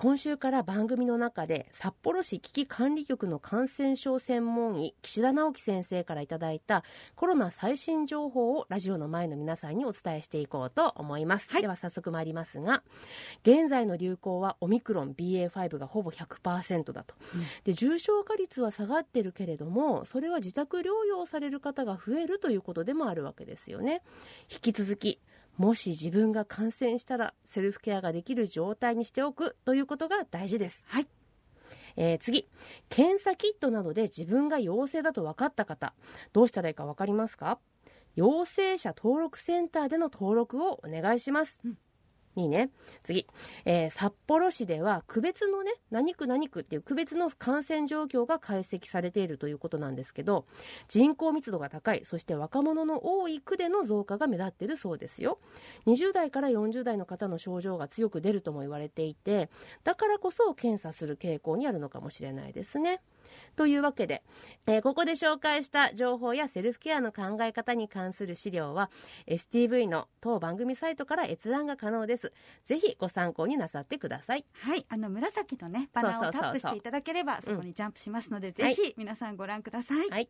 今週から番組の中で札幌市危機管理局の感染症専門医岸田直樹先生からいただいたコロナ最新情報をラジオの前の皆さんにお伝えしていこうと思います、では早速参りますが現在の流行はオミクロン BA.5 がほぼ100%だと、で重症化率は下がってるけれどもそれは自宅療養される方が増えるということでもあるわけですよね。引き続きもし自分が感染したらセルフケアができる状態にしておくということが大事です。はい。えー次、検査キットなどで自分が陽性だと分かった方、どうしたらいいか分かりますか？陽性者登録センターでの登録をお願いします。いいね。次、えー札幌市では区別のね、何区何区っていう区別の感染状況が解析されているということなんですけど、人口密度が高い、そして若者の多い区での増加が目立っているそうですよ。20代から40代の方の症状が強く出るとも言われていて、だからこそ検査する傾向にあるのかもしれないですね。というわけで、えーここで紹介した情報やセルフケアの考え方に関する資料は STV の当番組サイトから閲覧が可能です。ぜひご参考になさってください。はい、あの紫のねバナーをタップしていただければそこにジャンプしますので、はいぜひ皆さんご覧ください、はい。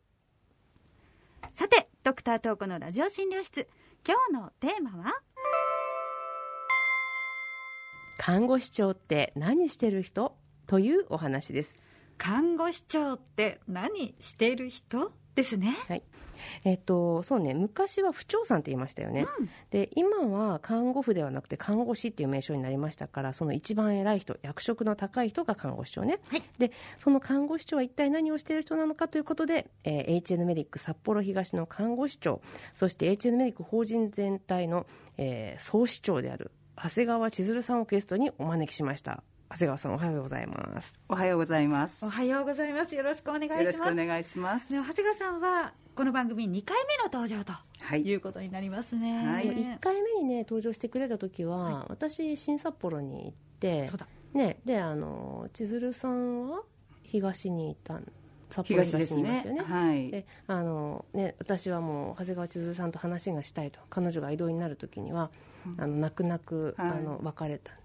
さてドクタートークのラジオ診療室今日のテーマは？看護師長って何してる人？というお話です。看護師長って何している人？ですねはい。えっと、そうね、昔は不長さんって言いましたよね。で、今は看護婦ではなくて看護師っていう名称になりましたから、その一番偉い人、役職の高い人が看護師長ね。はいで、その看護師長は一体何をしている人なのかということで、えー HN メディック札幌東の看護師長、そして HN メディック法人全体の、えー総師長である長谷川千鶴さんをゲストにお招きしました。長谷川さんおはようございます。おはようございます。おはようございますよろしくお願いしますよろしくお願いします。ね長谷川さんはこの番組2回目の登場とはいいうことになりますね、はい1回目にね登場してくれた時は、私新札幌に行ってそうだねであの千鶴さんは東にいたん札幌東ですね東にいますよね。はい。であのね、私はもう長谷川千鶴さんと話がしたいと彼女が異動になる時には、あの泣く泣く、はいあの別れたはい。ん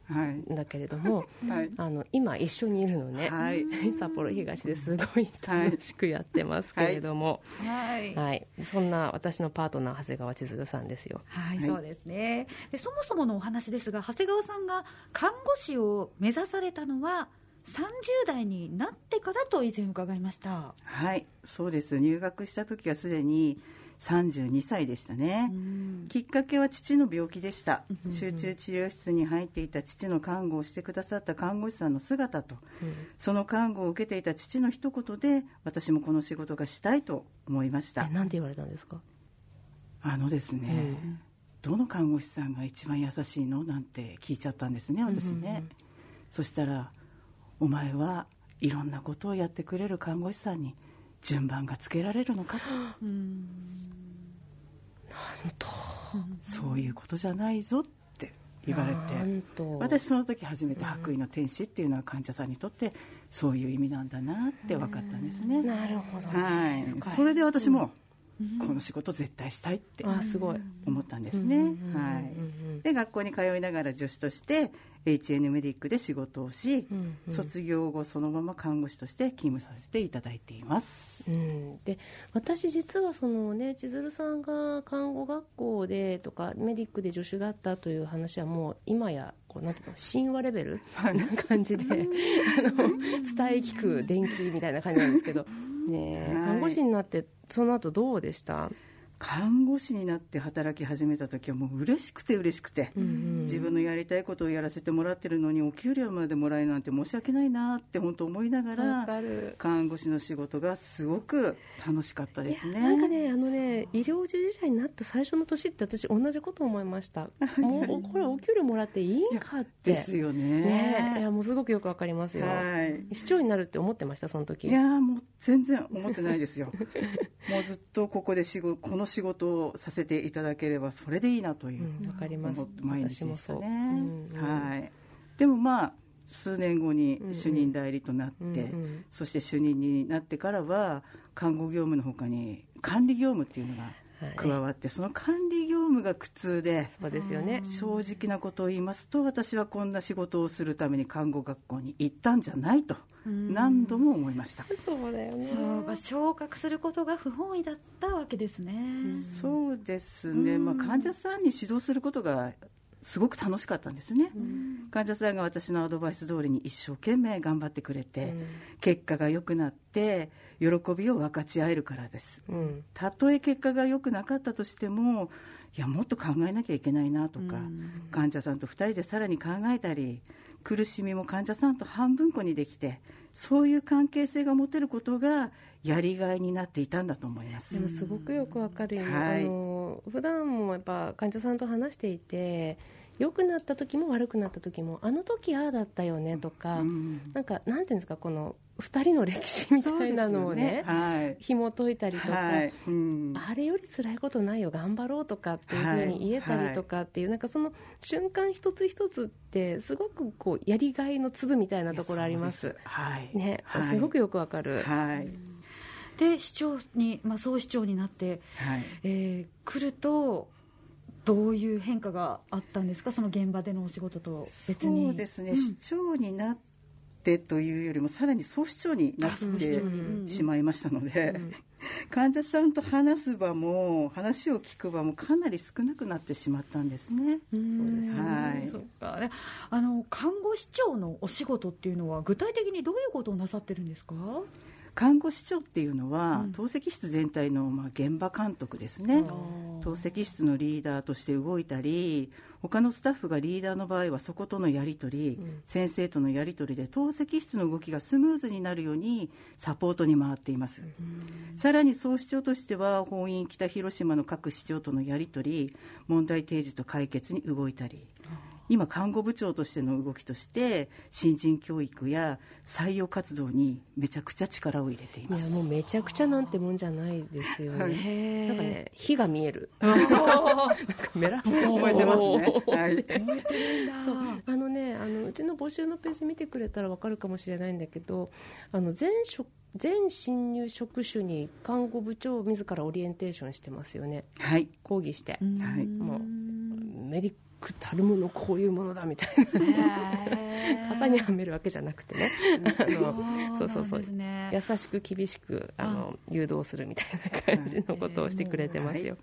だけれども はい。あの今一緒にいるのね、はい。札幌東ですごい楽しくやってますけれども、はいはいそんな私のパートナー長谷川千鶴さんですよ。はい、はいそうですねでそもそものお話ですが長谷川さんが看護師を目指されたのは30代になってからと以前伺いましたはい。そうです。入学した時はすでに32歳でしたね。きっかけは父の病気でした。集中治療室に入っていた父の看護をしてくださった看護師さんの姿と、その看護を受けていた父の一言で、私もこの仕事がしたいと思いました。え。なんて言われたんですか？あのですね、どの看護師さんが一番優しいの？なんて聞いちゃったんですね私ね、そしたら「お前はいろんなことをやってくれる看護師さんに順番がつけられるのか」と。そういうことじゃないぞって言われなんてと。私その時初めて白衣の天使っていうのは患者さんにとってそういう意味なんだなって分かったんですね、なるほどはい、それで私もこの仕事絶対したいってあすごい。思ったんですね、はい、で学校に通いながら助手として HN メディックで仕事をし、うんうん。卒業後そのまま看護師として勤務させていただいています。うん、で私実はそのね千鶴さんが看護学校でとかメディックで助手だったという話はもう今やこうなんていうの神話レベル？な感じであの 伝え聞く電気みたいな感じなんですけど、ねえ、はい。看護師になってその後どうでした、看護師になって働き始めた時はもう嬉しくて嬉しくて、うんうん自分のやりたいことをやらせてもらってるのにお給料までもらえるなんて申し訳ないなって本当思いながわら看護師の仕事がすごく楽しかったですねなんかね、あのね、医療従事者になった最初の年って私同じこと思いました。もう、これお給料もらっていいんかって。ですよねねえいや、もうすごくよくわかりますよ。はい市長になるって思ってました、その時。いやーもう全然思ってないですよ もうずっとここで仕事この仕事をさせていただければそれでいいなといううん、わかります。毎日。でしたね、う。んうん。はい。でもまあ数年後に主任代理となって、うんうんそして主任になってからは看護業務のほかに管理業務っていうのが加わって、その管理業務が苦痛でそうですよね。正直なことを言いますと私はこんな仕事をするために看護学校に行ったんじゃないと何度も思いました。そうだよねそう昇格することが不本意だったわけですね。そうですね、まあ、患者さんに指導することがすごく楽しかったんですね、うん、患者さんが私のアドバイス通りに一生懸命頑張ってくれて、うん、結果が良くなって喜びを分かち合えるからです、うん、たとえ結果が良くなかったとしてもいやもっと考えなきゃいけないなとか、患者さんと2人でさらに考えたり苦しみも患者さんと半分こにできてそういう関係性が持てることがやりがいになっていたんだと思います。でもすごくよくわかるよ。ね、はい、あの普段もやっぱ患者さんと話していて良くなった時も悪くなった時もあの時ああだったよねとか、うん、なんかなんていうんですかこの2人の歴史みたいなのをね、ね。はい、紐解いたりとか、はい。うん、あれより辛いことないよ頑張ろうとかっていうふうに言えたりとかっていう、はい、なんかその瞬間一つ一つってすごくこうやりがいの粒みたいなところあります。はい。ね、すごくよくわかる。はいで市長に、まあ、総市長になって、はい。えー、来るとどういう変化があったんですか？その現場でのお仕事と別に。そうですね、うん、市長になってというよりもさらに総市長になってしまいましたので、うん、患者さんと話す場も話を聞く場もかなり少なくなってしまったんですね。そうです。ね。はい。あの看護師長のお仕事っていうのは具体的にどういうことをなさってるんですか？看護師長っていうのは、うん、透析室全体のまあ現場監督ですね。透析室のリーダーとして動いたり他のスタッフがリーダーの場合はそことのやり取り、うん、先生とのやり取りで透析室の動きがスムーズになるようにサポートに回っています、うん、さらに総市長としては本院北広島の各市長とのやり取り問題提示と解決に動いたり、今、看護部長としての動きとして新人教育や採用活動にめちゃくちゃ力を入れています。いやもうめちゃくちゃなんてもんじゃないですよね、なんかね 火が見える。なんかメラ燃えてますね、はい、そう。あのねあのうちの募集のページ見てくれたら分かるかもしれないんだけどあの全職全新入職種に看護部長自らオリエンテーションしてますよね、はい、講義して、はい、もうメディくたるものこういうものだみたいな。型にはめるわけじゃなくてね。そうそうそう、ね、優しく厳しくあの誘導するみたいな感じのことをしてくれてますよ、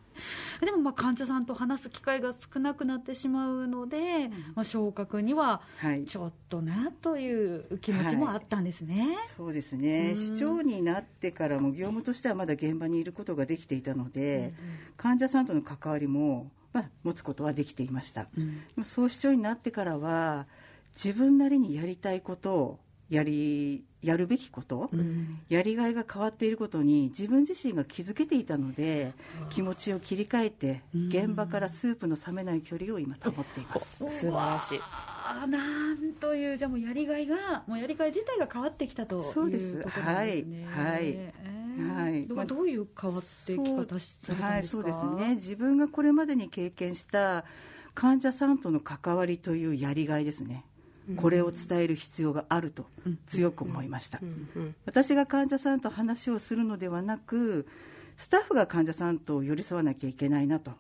でもまあ患者さんと話す機会が少なくなってしまうので、まあ、昇格にはちょっとなという気持ちもあったんですね、はい、そうですね。市長になってからも業務としてはまだ現場にいることができていたので、患者さんとの関わりもまあ、持つことはできていました、うん、総市長になってからは自分なりにやりたいことをやりやるべきこと、うん、やりがいが変わっていることに自分自身が気づけていたので気持ちを切り替えて現場からスープの冷めない距離を今保っています、素晴らしい。あなんというじゃもうやりがいがもうやりがい自体が変わってきたということですね。はい、はい。えー、はい、まあ、どういう変わってき方されたんですか、はい、そうですね。自分がこれまでに経験した患者さんとの関わりというやりがいですね。これを伝える必要があると強く思いました。私が患者さんと話をするのではなくスタッフが患者さんと寄り添わなきゃいけないなと。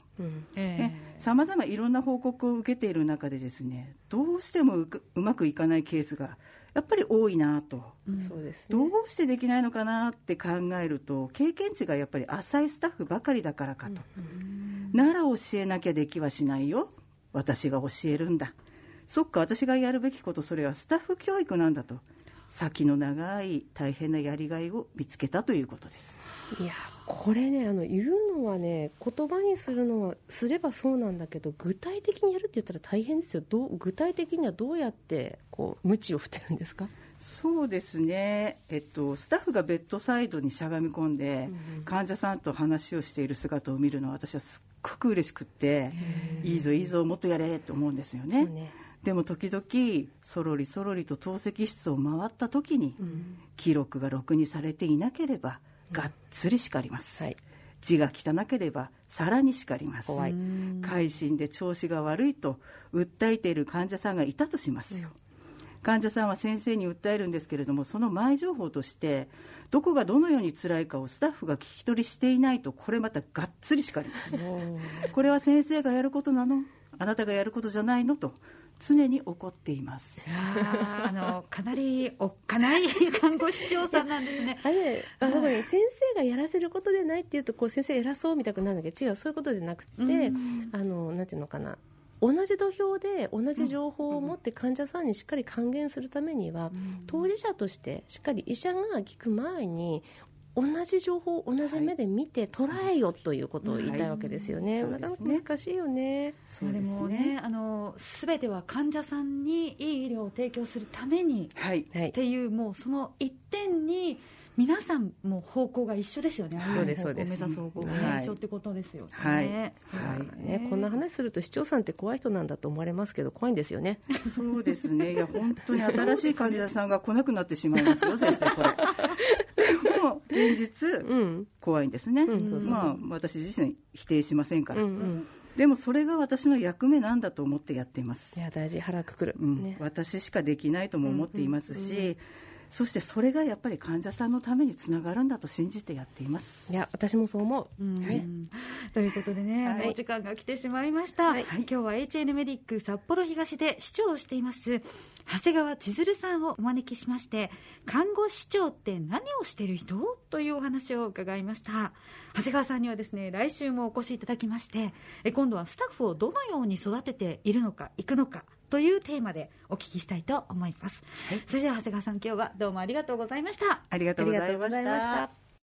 さまざまいろんな報告を受けている中でですねどうしてもうまくいかないケースがやっぱり多いなと、そうです、ね、どうしてできないのかなって考えると経験値がやっぱり浅いスタッフばかりだからかと、なら教えなきゃできはしないよ。私が教えるんだ。そっか私がやるべきことそれはスタッフ教育なんだと先の長い大変なやりがいを見つけたということです。いやこれねあの言うのはね言葉にするのはすればそうなんだけど具体的にやるって言ったら大変ですよ。どう具体的にはどうやってこう鞭を振ってるんですか？そうですね、えっと、スタッフがベッドサイドにしゃがみ込んで、うん、患者さんと話をしている姿を見るのは私はすっごく嬉しくっていいぞいいぞもっとやれと思うんですよね。ねでも時々そろりそろりと透析室を回った時に、うん、記録がろくにされていなければがっつり叱ります、はい、字が汚ければさらに叱ります。改心で調子が悪いと訴えている患者さんがいたとしますよ、患者さんは先生に訴えるんですけれどもその前情報としてどこがどのように辛いかをスタッフが聞き取りしていないとこれまたがっつり叱ります。これは先生がやることなの？あなたがやることじゃないの？と常に怒っています。あのかなりおっかない看護師長さんなんですね。あれあの、ね、先生がやらせることでないっていうとこう先生偉そうみたくなるんだけど違うそういうことじゃなくて、あのなんていうのかな。同じ土俵で同じ情報を持って患者さんにしっかり還元するためには、当事者としてしっかり医者が聞く前に同じ情報を同じ目で見て捉えよということを言いたいわけですよね。はい、なかなか難しいよね。そうでもね、あのすべては患者さんにいい医療を提供するために、はい、っていうもうその一点に。皆さんも方向が一緒ですよね、そうですそうです目指す方向が一緒ってことですよね。はい、はい、ねこんな話すると市長さんって怖い人なんだと思われますけど怖いんですよね。そうですね。いや本当に新しい患者さんが来なくなってしまいますよ先生これ。も 現実、うん、怖いんですね。まあ私自身否定しませんから。うんうん。でもそれが私の役目なんだと思ってやっています。いや大事。腹くくる、うん、私しかできないとも思っていますし、うんうんうんそしてそれがやっぱり患者さんのためにつながるんだと信じてやっています。いや私もそう思う、はい、ということでね、はい、お時間が来てしまいました、はい、今日は HN メディック札幌東で市長をしています長谷川千鶴さんをお招きしまして看護師長って何をしてる人？というお話を伺いました。長谷川さんにはですね来週もお越しいただきまして今度はスタッフをどのように育てているのかいくのかというテーマでお聞きしたいと思います、はい、それでは長谷川さん今日はどうもありがとうございました。ありがとうございました